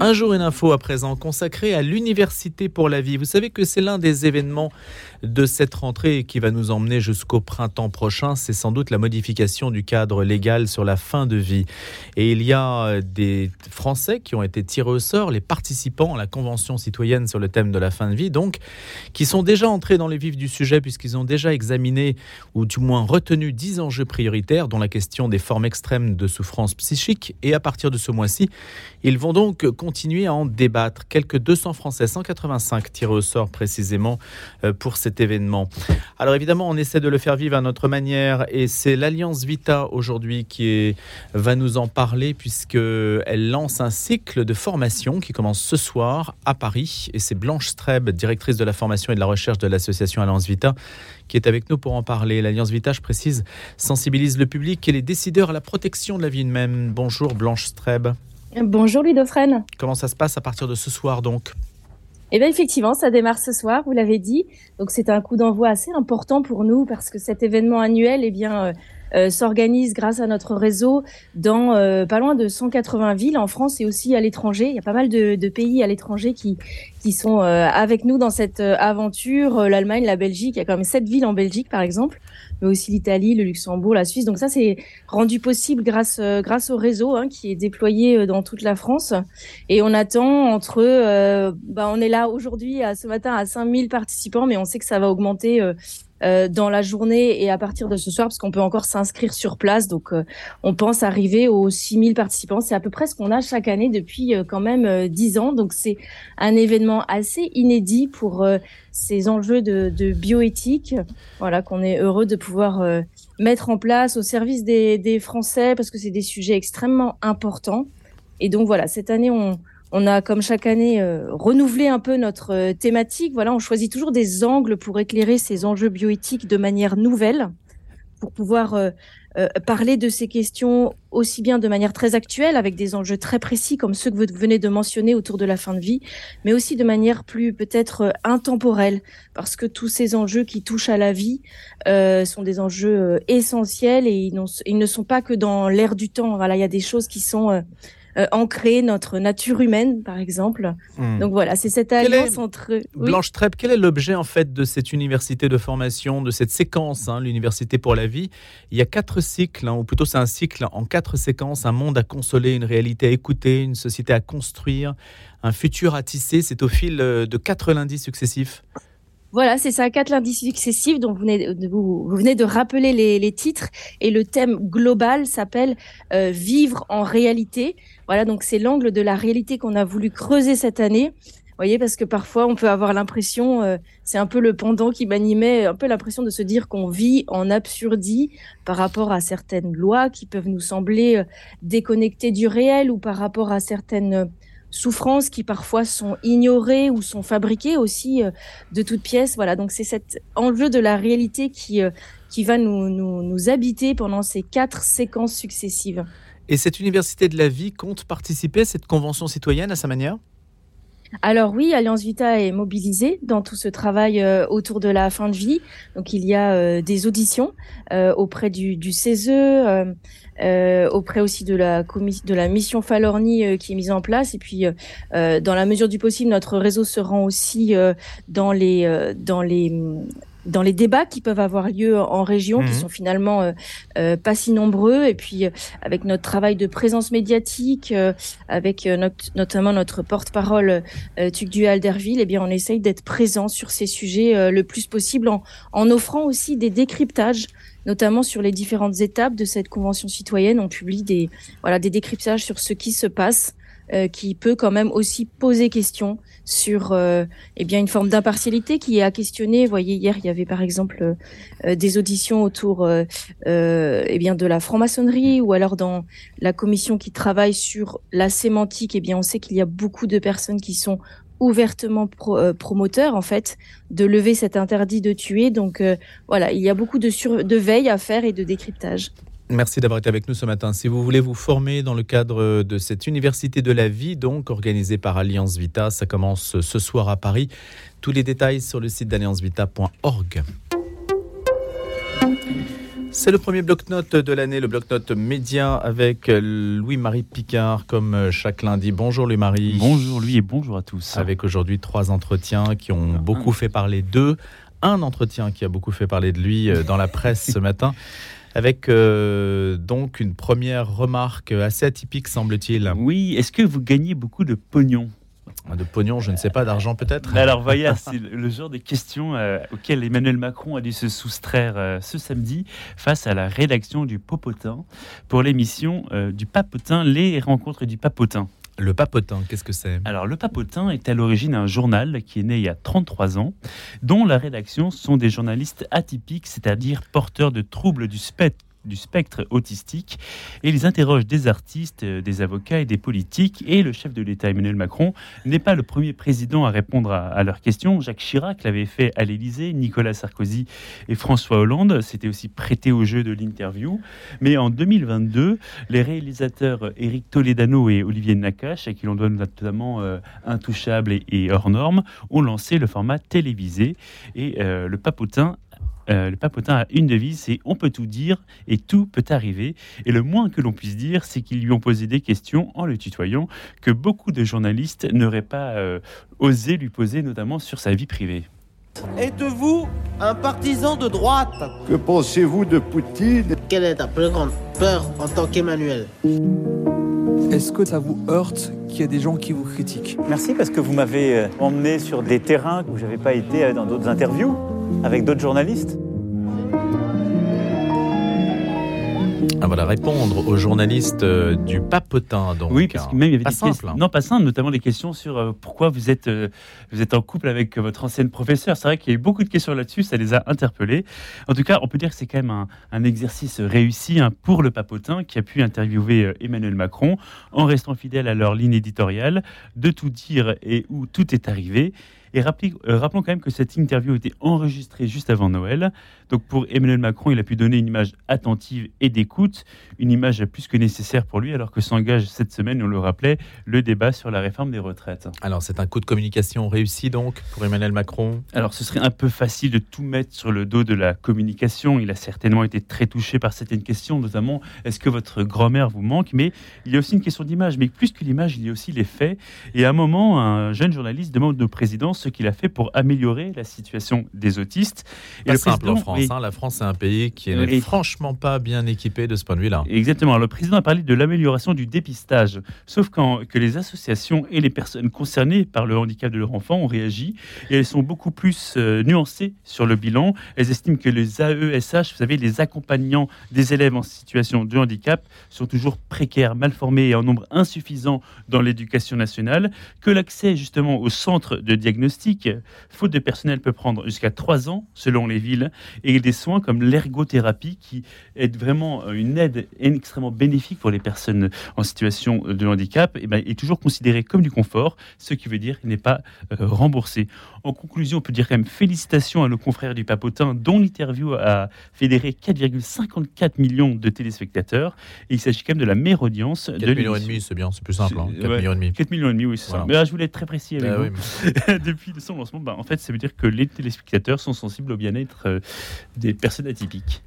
Un jour une info à présent consacré à l'Université pour la vie. Vous savez que c'est l'un des événements de cette rentrée qui va nous emmener jusqu'au printemps prochain. C'est sans doute la modification du cadre légal sur la fin de vie. Et il y a des Français qui ont été tirés au sort, les participants à la Convention citoyenne sur le thème de la fin de vie, donc, qui sont déjà entrés dans les vifs du sujet puisqu'ils ont déjà examiné ou du moins retenu 10 enjeux prioritaires, dont la question des formes extrêmes de souffrance psychique. Et à partir de ce mois-ci, ils vont donc continuer à en débattre. Quelques 200 Français, 185 tirés au sort précisément euh, pour cet événement. Alors évidemment, on essaie de le faire vivre à notre manière et c'est l'Alliance Vita aujourd'hui qui va nous en parler puisqu'elle lance un cycle de formation qui commence ce soir à Paris et c'est Blanche Streb, directrice de la formation et de la recherche de l'association Alliance Vita, qui est avec nous pour en parler. L'Alliance Vita, je précise, sensibilise le public et les décideurs à la protection de la vie humaine. Bonjour Blanche Streb. Bonjour Dauphren. Comment ça se passe à partir de ce soir donc eh bien effectivement, ça démarre ce soir, vous l'avez dit. Donc c'est un coup d'envoi assez important pour nous parce que cet événement annuel, eh bien, euh, euh, s'organise grâce à notre réseau dans euh, pas loin de 180 villes en France et aussi à l'étranger. Il y a pas mal de, de pays à l'étranger qui, qui sont avec nous dans cette aventure. L'Allemagne, la Belgique, il y a quand même sept villes en Belgique par exemple mais aussi l'Italie, le Luxembourg, la Suisse. Donc ça, c'est rendu possible grâce euh, grâce au réseau hein, qui est déployé euh, dans toute la France. Et on attend entre, euh, bah, on est là aujourd'hui, ce matin, à 5000 participants, mais on sait que ça va augmenter euh, dans la journée et à partir de ce soir, parce qu'on peut encore s'inscrire sur place. Donc, euh, on pense arriver aux 6000 participants. C'est à peu près ce qu'on a chaque année depuis euh, quand même 10 ans. Donc, c'est un événement assez inédit pour ces enjeux de, de, bioéthique. Voilà, qu'on est heureux de pouvoir mettre en place au service des, des Français parce que c'est des sujets extrêmement importants. Et donc, voilà, cette année, on, on a, comme chaque année, euh, renouvelé un peu notre euh, thématique. Voilà, on choisit toujours des angles pour éclairer ces enjeux bioéthiques de manière nouvelle, pour pouvoir euh, parler de ces questions aussi bien de manière très actuelle, avec des enjeux très précis comme ceux que vous venez de mentionner autour de la fin de vie, mais aussi de manière plus peut-être intemporelle, parce que tous ces enjeux qui touchent à la vie sont des enjeux essentiels et ils, ils, ne sont pas que dans l'air du temps. Voilà, il y a des choses qui sont euh, ancrer notre nature humaine, par exemple. Hmm. Donc voilà, c'est cette alliance entre... Blanche Trep, quel est l'objet en fait de cette université de formation, de cette séquence, hein, l'université pour la vie? Il y a quatre cycles, hein, ou plutôt c'est un cycle en quatre séquences, un monde à consoler, une réalité à écouter, une société à construire, un futur à tisser. C'est au fil euh, de quatre lundis successifs. Voilà, c'est ça, quatre lundis successifs. Donc, vous venez de, vous, venez de rappeler les, titres. Et le thème global s'appelle euh, Vivre en réalité. Voilà, donc c'est l'angle de la réalité qu'on a voulu creuser cette année. Vous voyez, parce que parfois, on peut avoir l'impression, euh, c'est un peu le pendant qui m'animait, un peu l'impression de se dire qu'on vit en absurdie par rapport à certaines lois qui peuvent nous sembler euh, déconnectées du réel ou par rapport à certaines souffrances qui parfois sont ignorées ou sont fabriquées aussi euh, de toutes pièces. Voilà, donc c'est cet enjeu de la réalité qui, euh, qui va nous, nous, nous habiter pendant ces quatre séquences successives. Et cette université de la vie compte participer à cette convention citoyenne à sa manière? Alors oui, Alliance Vita est mobilisée dans tout ce travail euh, autour de la fin de vie. Donc il y a euh, des auditions euh, auprès du, du CESE, auprès aussi de la, de la mission Falorni qui est mise en place. Et puis dans la mesure du possible, notre réseau se rend aussi dans les dans les dans les débats qui peuvent avoir lieu en région, qui mhm. sont finalement euh, euh, pas si nombreux, et puis euh, avec notre travail de présence médiatique, avec notamment notre porte-parole Tuc Alderville, eh bien on essaye d'être présent sur ces sujets le plus possible, en, en offrant aussi des décryptages notamment sur les différentes étapes de cette convention citoyenne. On publie des, voilà, des décryptages sur ce qui se passe euh, qui peut quand même aussi poser question sur euh, eh bien une forme d'impartialité qui est à questionner. Vous voyez, hier il y avait par exemple euh, des auditions autour euh, eh bien de la franc-maçonnerie ou alors dans la commission qui travaille sur la sémantique. Eh bien, on sait qu'il y a beaucoup de personnes qui sont ouvertement promoteurs en fait de lever cet interdit de tuer. Donc voilà, il y a beaucoup de, de veille à faire et de décryptage. Merci d'avoir été avec nous ce matin. Si vous voulez vous former dans le cadre de cette université de la vie, donc organisée par Alliance Vita, ça commence ce soir à Paris. Tous les détails sur le site d'alliancevita.org. C'est le premier bloc-notes de l'année, le bloc-notes média avec Louis-Marie Picard comme chaque lundi. Bonjour Louis-Marie. Bonjour lui et bonjour à tous. Avec aujourd'hui trois entretiens qui ont beaucoup fait parler d'eux. Un entretien qui a beaucoup fait parler de lui euh, dans la presse ce matin avec euh, donc une première remarque assez atypique, semble-t-il. Oui, est-ce que vous gagnez beaucoup de pognon? De pognon, je ne sais pas, d'argent peut-être Alors voyez, c'est le genre de questions euh, auxquelles Emmanuel Macron a dû se soustraire euh, ce samedi face à la rédaction du Popotin pour l'émission du Papotin, les rencontres du Papotin. Le Papotin, qu'est-ce que c'est? Alors, le Papotin est à l'origine un journal qui est né il y a 33 ans, dont la rédaction sont des journalistes atypiques, c'est-à-dire porteurs de troubles du spectre du spectre autistique et ils interrogent des artistes, euh, des avocats et des politiques. Et le chef de l'État Emmanuel Macron n'est pas le premier président à répondre à, leurs questions. Jacques Chirac l'avait fait à l'Élysée, Nicolas Sarkozy et François Hollande s'étaient aussi prêtés au jeu de l'interview. Mais en 2022, les réalisateurs Éric Toledano et Olivier Nakache, à qui l'on doit notamment euh, Intouchable et, Hors Normes, ont lancé le format télévisé et euh, le papotin euh, le papotin a une devise, c'est on peut tout dire et tout peut arriver. Et le moins que l'on puisse dire, c'est qu'ils lui ont posé des questions en le tutoyant que beaucoup de journalistes n'auraient pas euh, osé lui poser, notamment sur sa vie privée. Êtes-vous un partisan de droite? Que pensez-vous de Poutine? Quelle est ta plus grande peur en tant qu'Emmanuel? Est-ce que ça vous heurte qu'il y ait des gens qui vous critiquent? Merci parce que vous m'avez euh, emmené sur des terrains où je n'avais pas été dans d'autres interviews avec d'autres journalistes Ah, voilà, répondre aux journalistes euh, du papotin. Donc, oui, parce que même il y avait pas des simple. questions, non pas simple, notamment des questions sur euh, pourquoi vous êtes euh, vous êtes en couple avec votre ancienne professeure. C'est vrai qu'il y a eu beaucoup de questions là-dessus, ça les a interpellés. En tout cas, on peut dire que c'est quand même un, un exercice réussi hein, pour le papotin qui a pu interviewer Emmanuel Macron en restant fidèle à leur ligne éditoriale de tout dire et où tout est arrivé. Et euh, rappelons quand même que cette interview a été enregistrée juste avant Noël. Donc pour Emmanuel Macron, il a pu donner une image attentive et d'écoute, une image plus que nécessaire pour lui, alors que s'engage cette semaine, on le rappelait, le débat sur la réforme des retraites. Alors c'est un coup de communication réussi donc pour Emmanuel Macron? Alors ce serait un peu facile de tout mettre sur le dos de la communication. Il a certainement été très touché par certaines questions, notamment est-ce que votre grand-mère vous manque? Mais il y a aussi une question d'image. Mais plus que l'image, il y a aussi les faits. Et à un moment, un jeune journaliste demande au président ce qu'il a fait pour améliorer la situation des autistes. Et le simple en France. Hein. la France, c'est un pays qui n'est franchement pas bien équipé de ce point de vue-là. Exactement. Le président a parlé de l'amélioration du dépistage. Sauf quand, que les associations et les personnes concernées par le handicap de leur enfant ont réagi. Et elles sont beaucoup plus euh, nuancées sur le bilan. Elles estiment que les AESH, vous savez, les accompagnants des élèves en situation de handicap, sont toujours précaires, mal formés et en nombre insuffisant dans l'éducation nationale. Que l'accès justement au centre de diagnostic faute de personnel, peut prendre jusqu'à 3 ans selon les villes, et des soins comme l'ergothérapie qui est vraiment euh, une aide extrêmement bénéfique pour les personnes en situation de handicap, et ben, est toujours considéré comme du confort, ce qui veut dire qu'il n'est pas euh, remboursé. En conclusion, on peut dire quand même félicitations à nos confrères du Papotin, dont l'interview a fédéré 4,54 millions de téléspectateurs. Et il s'agit quand même de la meilleure audience 4 de millions et demi, c'est bien, c'est plus simple. 4 hein. millions et demi. 4 millions et demi, oui, c'est ça. Mais là, je voulais être très précis avec bah vous. depuis son lancement, bah, en fait, ça veut dire que les téléspectateurs sont sensibles au bien-être euh, des personnes atypiques.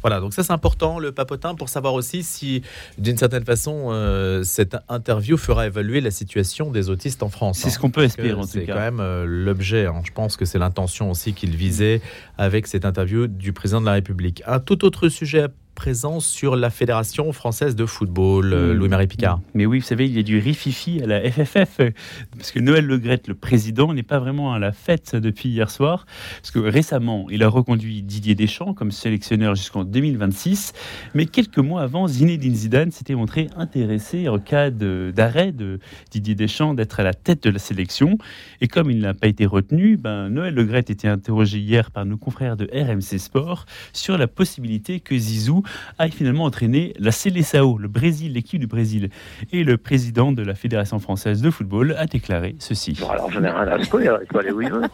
Voilà, donc ça c'est important, le papotin, pour savoir aussi si, d'une certaine façon, euh, cette interview fera évaluer la situation des autistes en France. C'est ce qu'on peut espérer, en tout cas. C'est quand même euh, l'objet, hein. je pense que c'est l'intention aussi qu'il visait avec cette interview du président de la République. Un tout autre sujet présent sur la Fédération française de football, euh, Louis-Marie Picard. Mais oui, vous savez, il y a du rififi à la FFF, parce que Noël Le le président, n'est pas vraiment à la fête depuis hier soir, parce que récemment, il a reconduit Didier Deschamps comme sélectionneur jusqu'en 2026, mais quelques mois avant, Zinedine Zidane s'était montré intéressé en cas d'arrêt de, Didier Deschamps d'être à la tête de la sélection, et comme il n'a pas été retenu, ben, Noël Le était interrogé hier par nos confrères de RMC Sport sur la possibilité que Zizou aille finalement entraîner la Seleção, le Brésil, l'équipe du Brésil. Et le président de la Fédération française de football a déclaré ceci. Bon, alors j'en ai rien à secouer, il faut aller où il veut.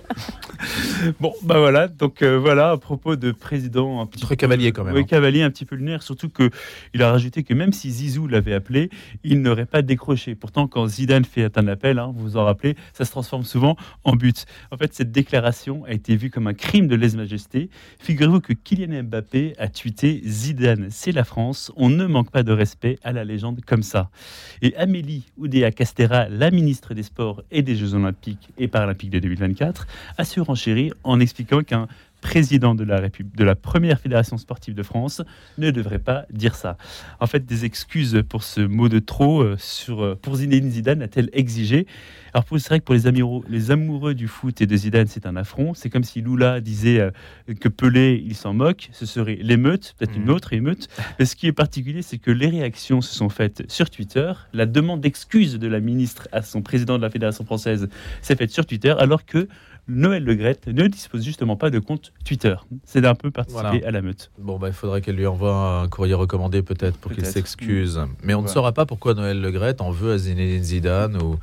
Bon, bah voilà, donc euh, voilà, à propos de président un petit Très cavalier quand même. Oui, hein. cavalier un petit peu lunaire, surtout que il a rajouté que même si Zizou l'avait appelé, il n'aurait pas décroché. Pourtant, quand Zidane fait un appel, hein, vous vous en rappelez, ça se transforme souvent en but. En fait, cette déclaration a été vue comme un crime de lèse-majesté. Figurez-vous que Kylian Mbappé a tweeté Zidane, c'est la France, on ne manque pas de respect à la légende comme ça. Et Amélie Oudéa Castera, la ministre des Sports et des Jeux Olympiques et Paralympiques de 2024, a surenchéri en expliquant qu'un président de la, République, de la première fédération sportive de France ne devrait pas dire ça. En fait, des excuses pour ce mot de trop euh, sur, euh, pour Zinedine Zidane a-t-elle exigé? Alors, pour- c'est vrai que pour les amoureux, les amoureux du foot et de Zidane, c'est un affront. C'est comme si Lula disait euh, que Pelé, il s'en moque. Ce serait l'émeute, peut-être une Mhm. autre émeute. Mais ce qui est particulier, c'est que les réactions se sont faites sur Twitter. La demande d'excuses de la ministre à son président de la fédération française s'est faite sur Twitter, alors que Noël Le Graët ne dispose justement pas de compte Twitter. C'est un peu participer Voilà. à la meute. Bon, bah, il faudrait qu'elle lui envoie un courrier recommandé peut-être pour qu'il s'excuse. Mais on ne saura pas pourquoi Noël Le Graët en veut à Zinedine Zidane ou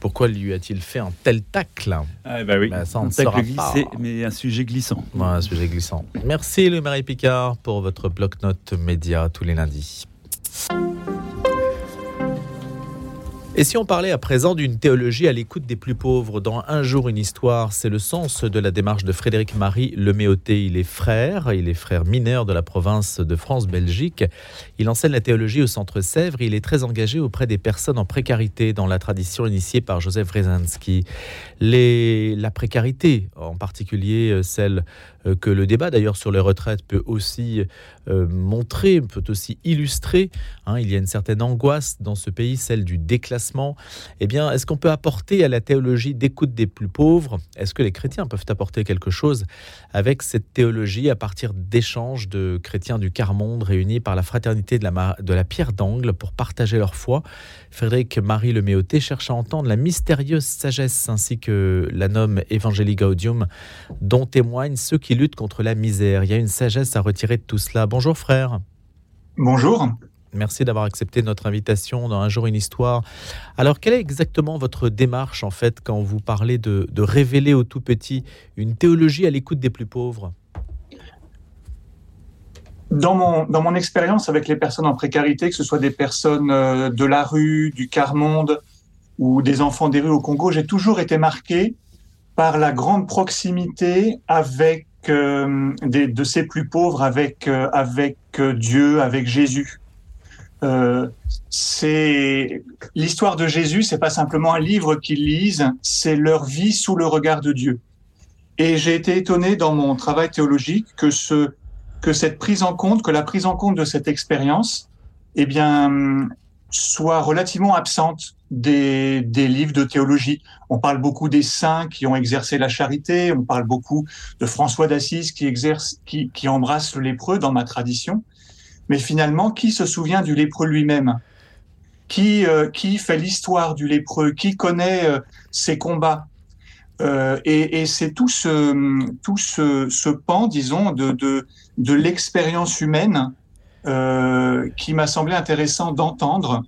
pourquoi lui a-t-il fait un tel tacle. Ah bah oui, Bah, ça, on un tacle glissé, pas. mais un sujet glissant. Un sujet glissant. Merci Louis-Marie Picard pour votre bloc-notes média tous les lundis. Et si on parlait à présent d'une théologie à l'écoute des plus pauvres dans Un jour une histoire, c'est le sens de la démarche de Frédéric Marie Leméoté. Il est frère, il est frère mineur de la province de France-Belgique. Il enseigne la théologie au Centre Sèvres. Il est très engagé auprès des personnes en précarité dans la tradition initiée par Joseph Rezansky. Les, la précarité, en particulier euh, celle euh, que le débat d'ailleurs sur les retraites peut aussi euh, montrer, peut aussi illustrer. hein. il y a une certaine angoisse dans ce pays, celle du déclassement. Eh bien, est-ce qu'on peut apporter à la théologie d'écoute des plus pauvres? Est-ce que les chrétiens peuvent apporter quelque chose avec cette théologie à partir d'échanges de chrétiens du quart monde réunis par la fraternité de la, de la pierre d'angle pour partager leur foi? Frédéric Marie Leméoté cherche à entendre la mystérieuse sagesse ainsi que la nomme Evangelii Gaudium dont témoignent ceux qui luttent contre la misère. Il y a une sagesse à retirer de tout cela. Bonjour frère. Bonjour. Merci d'avoir accepté notre invitation dans Un jour une histoire. Alors, quelle est exactement votre démarche en fait quand vous parlez de, révéler aux tout petits une théologie à l'écoute des plus pauvres? Dans mon, dans mon expérience avec les personnes en précarité, que ce soit des personnes euh, de la rue, du quart-monde ou des enfants des rues au Congo, j'ai toujours été marqué par la grande proximité avec euh, de ces plus pauvres, avec, euh, avec Dieu, avec Jésus. Euh, c'est l'histoire de Jésus, c'est pas simplement un livre qu'ils lisent, c'est leur vie sous le regard de Dieu. Et j'ai été étonné dans mon travail théologique que ce que cette prise en compte, que la prise en compte de cette expérience, eh bien, soit relativement absente des, des livres de théologie. On parle beaucoup des saints qui ont exercé la charité, on parle beaucoup de François d'Assise qui exerce, qui, qui embrasse le lépreux dans ma tradition. Mais finalement, qui se souvient du lépreux lui-même? Qui, euh, qui fait l'histoire du lépreux? Qui connaît euh, ses combats? Euh, et, et c'est tout ce, tout ce, pan, disons, de, de, de l'expérience humaine qui m'a semblé intéressant d'entendre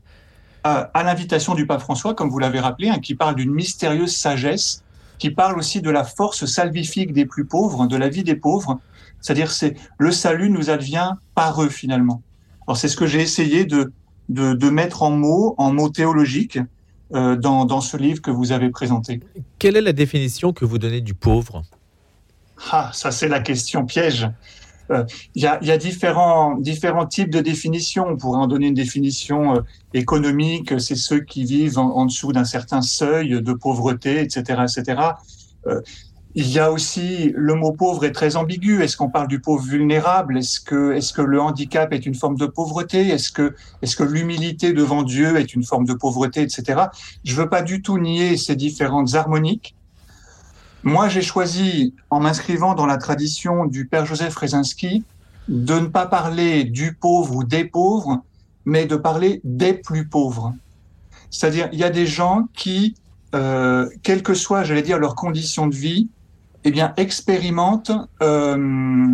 à, à l'invitation du pape François, comme vous l'avez rappelé, hein, qui parle d'une mystérieuse sagesse, qui parle aussi de la force salvifique des plus pauvres, de la vie des pauvres. C'est-à-dire, c'est le salut nous advient par eux finalement. Alors c'est ce que j'ai essayé de, de, de mettre en mots, en mots théologiques, euh, dans, dans ce livre que vous avez présenté. Quelle est la définition que vous donnez du pauvre? Ah, ça c'est la question piège. Euh, Il y, a, différents, types de définitions. On pourrait en donner une définition euh, économique, c'est ceux qui vivent en, dessous d'un certain seuil de pauvreté, etc. etc. Euh, il y a aussi le mot pauvre est très ambigu. Est-ce qu'on parle du pauvre vulnérable? Est-ce que, le handicap est une forme de pauvreté? Est-ce que, est-ce que l'humilité devant Dieu est une forme de pauvreté, etc. Je veux pas du tout nier ces différentes harmoniques. Moi, j'ai choisi, en m'inscrivant dans la tradition du Père Joseph Rezinski, de ne pas parler du pauvre ou des pauvres, mais de parler des plus pauvres. C'est-à-dire, il y a des gens qui, euh, quelles que soient, j'allais dire, leurs conditions de vie, eh bien, expérimentent euh,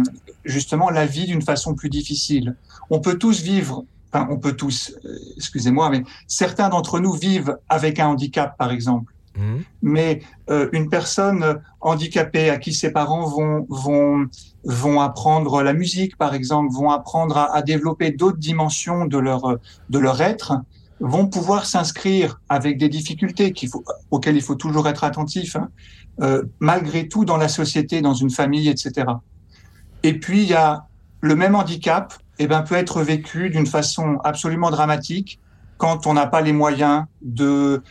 justement la vie d'une façon plus difficile. On peut tous vivre, enfin, on peut tous, euh, excusez-moi, mais certains d'entre nous vivent avec un handicap, par exemple. Mmh. Mais euh, une personne handicapée à qui ses parents vont vont vont apprendre la musique, par exemple, vont apprendre à, développer d'autres dimensions de leur de leur être, vont pouvoir s'inscrire avec des difficultés auxquelles il faut toujours être attentif, hein, euh, malgré tout dans la société, dans une famille, etc. Et puis il y a le même handicap, eh ben, peut être vécu d'une façon absolument dramatique quand on n'a pas les moyens de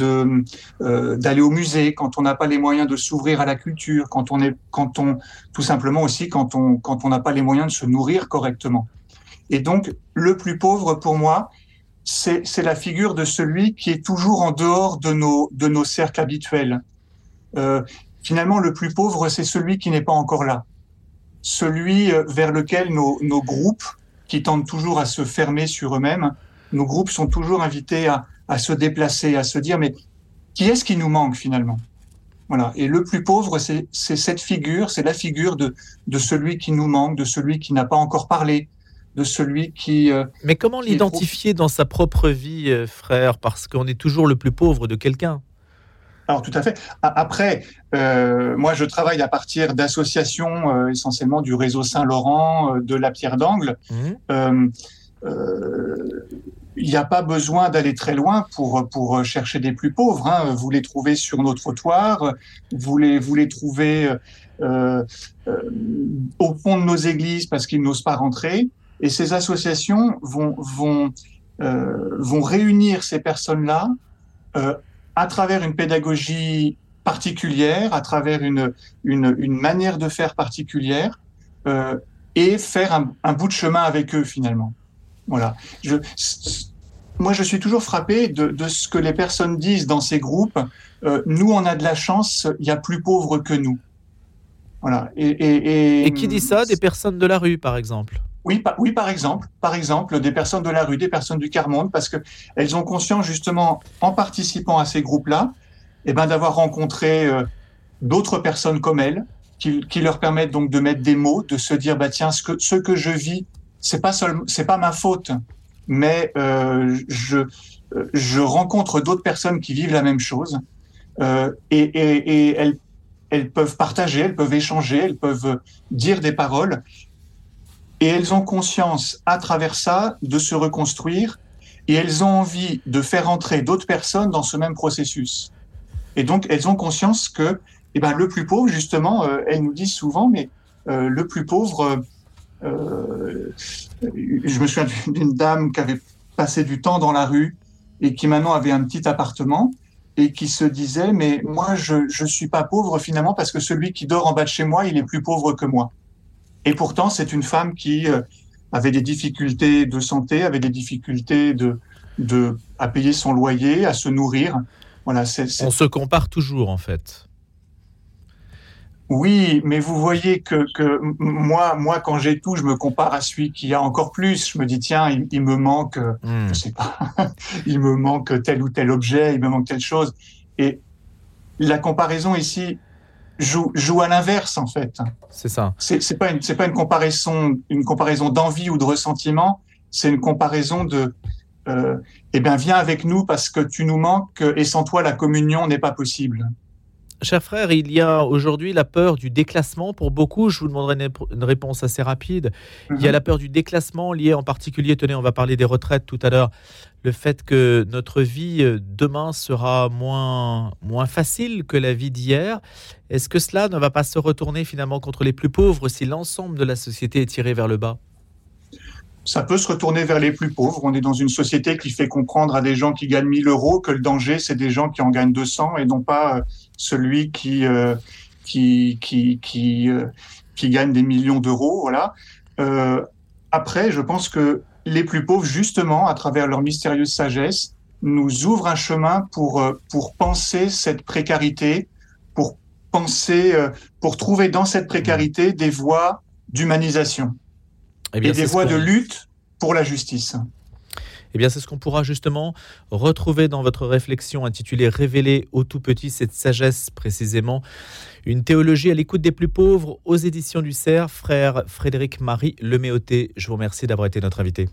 euh, d'aller au musée, quand on n'a pas les moyens de s'ouvrir à la culture, quand on est quand on tout simplement aussi quand on quand on n'a pas les moyens de se nourrir correctement. Et donc le plus pauvre pour moi, c'est c'est la figure de celui qui est toujours en dehors de nos de nos cercles habituels. Euh, finalement, le plus pauvre, c'est celui qui n'est pas encore là, celui euh, vers lequel nos nos groupes qui tendent toujours à se fermer sur eux-mêmes nos groupes sont toujours invités à, à, se déplacer, à se dire mais qui est-ce qui nous manque finalement? Voilà. Et le plus pauvre, c'est cette figure, c'est la figure de, de celui qui nous manque, de celui qui n'a pas encore parlé, de celui qui. Euh, mais comment l'identifier dans sa propre vie, euh, frère? Parce qu'on est toujours le plus pauvre de quelqu'un. Alors tout à fait. Après, euh, moi je travaille à partir d'associations essentiellement du réseau Saint-Laurent, de la Pierre d'Angle. Mmh il n'y a pas besoin d'aller très loin pour, pour chercher des plus pauvres. Hein. Vous les trouvez sur nos trottoirs, vous les, vous les trouvez euh, euh, au fond de nos églises parce qu'ils n'osent pas rentrer. Et ces associations vont, vont, euh, vont réunir ces personnes-là euh, à travers une pédagogie particulière, à travers une, une, une manière de faire particulière, euh, et faire un, un bout de chemin avec eux finalement. Voilà. Je, moi, je suis toujours frappé de, de, ce que les personnes disent dans ces groupes. Euh, nous, on a de la chance, il y a plus pauvres que nous. Voilà. Et, et, et, et qui dit ça? Des personnes de la rue, par exemple oui, par, oui, par exemple, par exemple, des personnes de la rue, des personnes du quart monde, parce que elles ont conscience justement, en participant à ces groupes-là, eh ben, d'avoir rencontré euh, d'autres personnes comme elles, qui, qui, leur permettent donc de mettre des mots, de se dire, bah tiens, ce que, ce que je vis, c'est pas c'est pas ma faute, mais euh, je, je rencontre d'autres personnes qui vivent la même chose euh, et, et, elles, elles peuvent partager, elles peuvent échanger, elles peuvent dire des paroles et elles ont conscience à travers ça de se reconstruire et elles ont envie de faire entrer d'autres personnes dans ce même processus. Et donc elles ont conscience que eh ben, le plus pauvre, justement, euh, elles nous disent souvent, mais le plus pauvre, je me souviens d'une dame qui avait passé du temps dans la rue et qui maintenant avait un petit appartement et qui se disait mais moi je je suis pas pauvre finalement parce que celui qui dort en bas de chez moi il est plus pauvre que moi. Et pourtant c'est une femme qui euh, avait des difficultés de santé avait des difficultés de de à payer son loyer à se nourrir. Voilà on se compare toujours en fait oui, mais vous voyez que, que moi, moi, quand j'ai tout, je me compare à celui qui a encore plus. Je me dis, tiens, il, il me manque, mmh. je sais pas, il me manque tel ou tel objet, il me manque telle chose. Et la comparaison ici joue, joue à l'inverse, en fait. C'est ça. C'est pas une, c'est pas une comparaison, une comparaison d'envie ou de ressentiment. C'est une comparaison de, euh, eh bien, viens avec nous parce que tu nous manques et sans toi, la communion n'est pas possible. Cher frère, il y a aujourd'hui la peur du déclassement pour beaucoup. Je vous demanderai une, une réponse assez rapide. Mm -hmm. Il y a la peur du déclassement lié en particulier, tenez, on va parler des retraites tout à l'heure, le fait que notre vie demain sera moins, moins facile que la vie d'hier. Est-ce que cela ne va pas se retourner finalement contre les plus pauvres si l'ensemble de la société est tiré vers le bas? Ça peut se retourner vers les plus pauvres. On est dans une société qui fait comprendre à des gens qui gagnent 1000 euros que le danger, c'est des gens qui en gagnent 200 et non pas euh, celui qui, euh, qui, qui, qui, euh, qui gagne des millions d'euros. Voilà. Euh, après, je pense que les plus pauvres, justement, à travers leur mystérieuse sagesse, nous ouvrent un chemin pour, pour penser cette précarité, pour penser, pour trouver dans cette précarité des voies d'humanisation. Eh bien, et des voies de lutte pour la justice. Eh bien, c'est ce qu'on pourra justement retrouver dans votre réflexion intitulée Révéler au tout petit cette sagesse précisément. Une théologie à l'écoute des plus pauvres aux éditions du CERF, frère Frédéric Marie Leméoté. Je vous remercie d'avoir été notre invité.